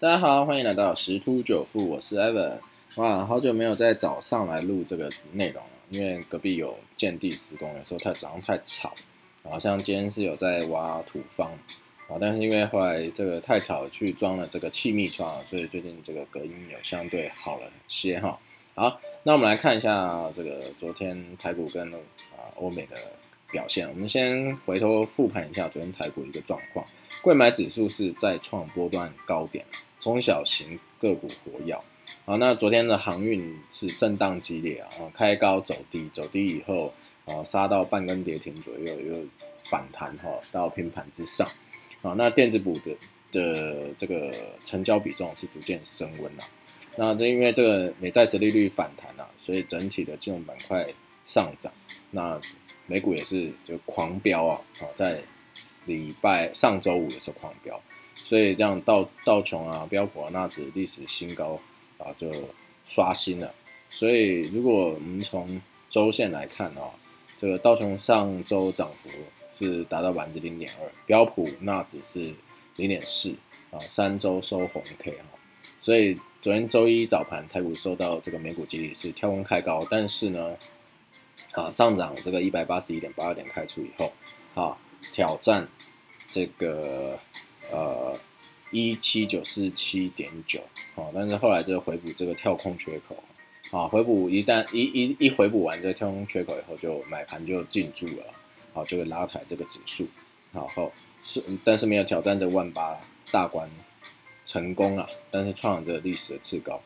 大家好，欢迎来到十突九富，我是 Evan。哇，好久没有在早上来录这个内容了，因为隔壁有建地施工，有时候太早上太吵。好像今天是有在挖土方啊，但是因为后来这个太吵，去装了这个气密窗，所以最近这个隔音有相对好了些哈。好，那我们来看一下这个昨天台股跟啊欧美的。表现，我们先回头复盘一下昨天台股一个状况，贵买指数是再创波段高点，中小型个股活跃。好，那昨天的航运是震荡激烈啊，开高走低，走低以后啊杀到半根跌停左右，又反弹哈到平盘之上。啊，那电子股的的这个成交比重是逐渐升温了。那这因为这个美债殖利率反弹啊，所以整体的金融板块上涨。那美股也是就狂飙啊！啊，在礼拜上周五也是狂飙，所以这样道道琼啊、标普啊、纳指历史新高啊，就刷新了。所以如果我们从周线来看啊，这个道琼上周涨幅是达到百分之零点二，标普纳指是零点四啊，三周收红 K 哈。所以昨天周一早盘台股受到这个美股激励是跳空开高，但是呢。啊，上涨这个一百八十一点八二点开出以后，啊，挑战这个呃一七九四七点九，啊，但是后来就回补这个跳空缺口，啊，回补一旦一一一回补完这个跳空缺口以后，就买盘就进驻了，好，就会拉抬这个指数，然后是但是没有挑战这万八大关成功啊，但是创了这个历史的次高，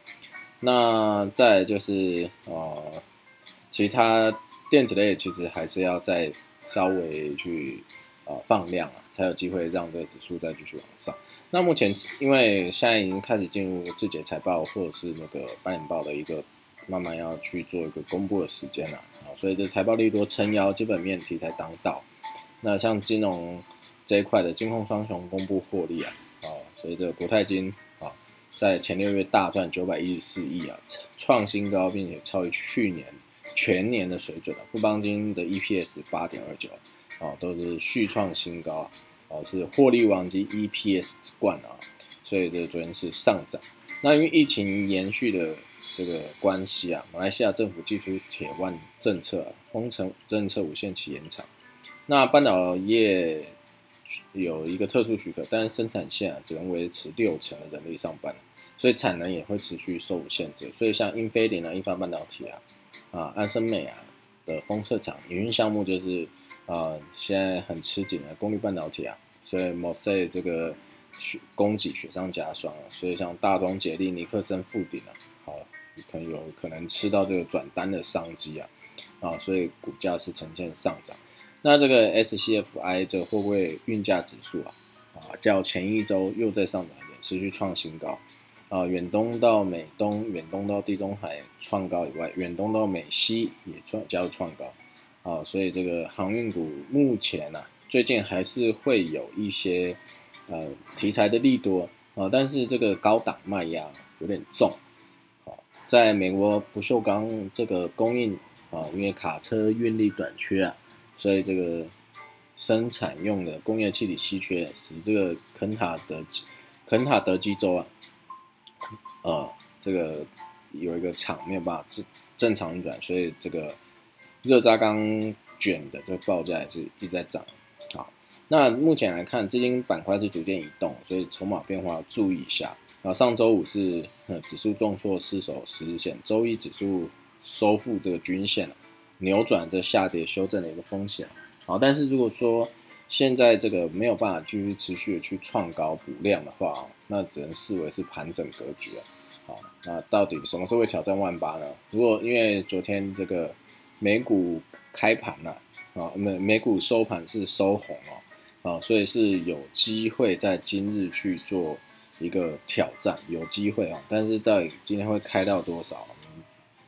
那再就是呃。其他电子类其实还是要再稍微去呃放量啊，才有机会让这个指数再继续往上。那目前因为现在已经开始进入字节财报或者是那个半年报的一个慢慢要去做一个公布的时间了啊，所以这财报利多撑腰，基本面题材当道。那像金融这一块的金控双雄公布获利啊，啊，所以这个国泰金啊，在前六月大赚九百一十四亿啊，创新高，并且超越去年。全年的水准了，富邦金的 EPS 八点二九，啊，都是续创新高，啊，哦是获利王及 EPS 冠啊，所以这昨天是上涨。那因为疫情延续的这个关系啊，马来西亚政府寄出铁腕政策啊，封城政策无限期延长。那半导业有一个特殊许可，但是生产线啊只能维持六成的人力上班，所以产能也会持续受限制。所以像英飞凌啊、英发半导体啊。啊，安森美啊的封测厂营运项目就是，呃，现在很吃紧的功率半导体啊，所以目前这个雪供给雪上加霜啊，所以像大中捷力、尼克森、富鼎啊，好，可能有可能吃到这个转单的商机啊，啊，所以股价是呈现上涨。那这个 SCFI 这个货柜运价指数啊，啊，较前一周又在上涨一点，持续创新高。啊，远东到美东，远东到地中海创高以外，远东到美西也创加入创高，啊，所以这个航运股目前呢，最近还是会有一些呃题材的利多。啊，但是这个高档卖压有点重，啊，在美国不锈钢这个供应啊，因为卡车运力短缺啊，所以这个生产用的工业气体稀缺，使这个肯塔德肯塔德基州啊。呃，这个有一个厂没有办法正正常运转，所以这个热轧钢卷的这个报价也是一直在涨。好，那目前来看，资金板块是逐渐移动，所以筹码变化要注意一下。啊，上周五是呃指数重挫失守十日线，周一指数收复这个均线扭转这下跌修正的一个风险。好，但是如果说现在这个没有办法继续持续的去创高补量的话那只能视为是盘整格局啊。好，那到底什么时候会挑战万八呢？如果因为昨天这个美股开盘了啊，美美股收盘是收红哦，啊，所以是有机会在今日去做一个挑战，有机会啊。但是到底今天会开到多少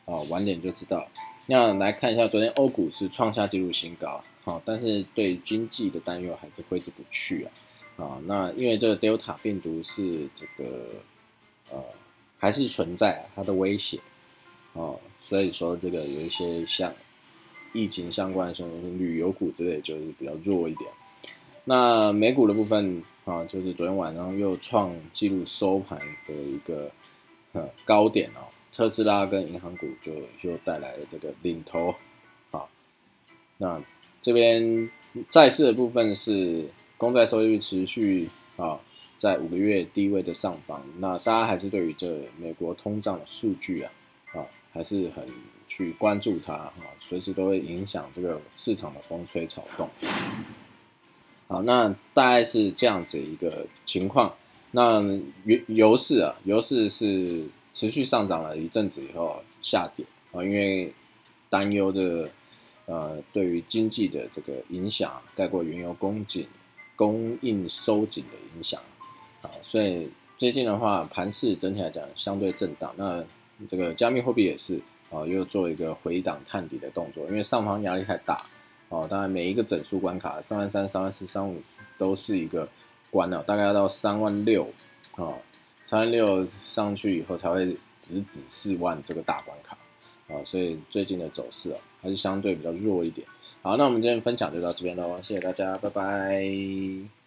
啊？晚点就知道。那来看一下，昨天欧股是创下纪录新高。好，但是对经济的担忧还是挥之不去啊！啊，那因为这个 Delta 病毒是这个呃还是存在它的威胁哦，所以说这个有一些像疫情相关的，像旅游股之类就是比较弱一点。那美股的部分啊，就是昨天晚上又创纪录收盘的一个高点哦。特斯拉跟银行股就就带来了这个领头啊。那这边债市的部分是公债收益率持续啊在五个月低位的上方。那大家还是对于这美国通胀的数据啊啊还是很去关注它啊，随时都会影响这个市场的风吹草动。好，那大概是这样子一个情况。那油油市啊，油市是持续上涨了一阵子以后下跌啊，因为担忧的呃对于经济的这个影响，带过原油供给供应收紧的影响啊，所以最近的话，盘市整体来讲相对震荡。那这个加密货币也是啊，又做一个回档探底的动作，因为上方压力太大。哦，当然每一个整数关卡，三万三、三万四、三万五都是一个关了，大概要到三万六，啊，三六上去以后才会直指四万这个大关卡，啊，所以最近的走势啊还是相对比较弱一点。好，那我们今天分享就到这边喽，谢谢大家，拜拜。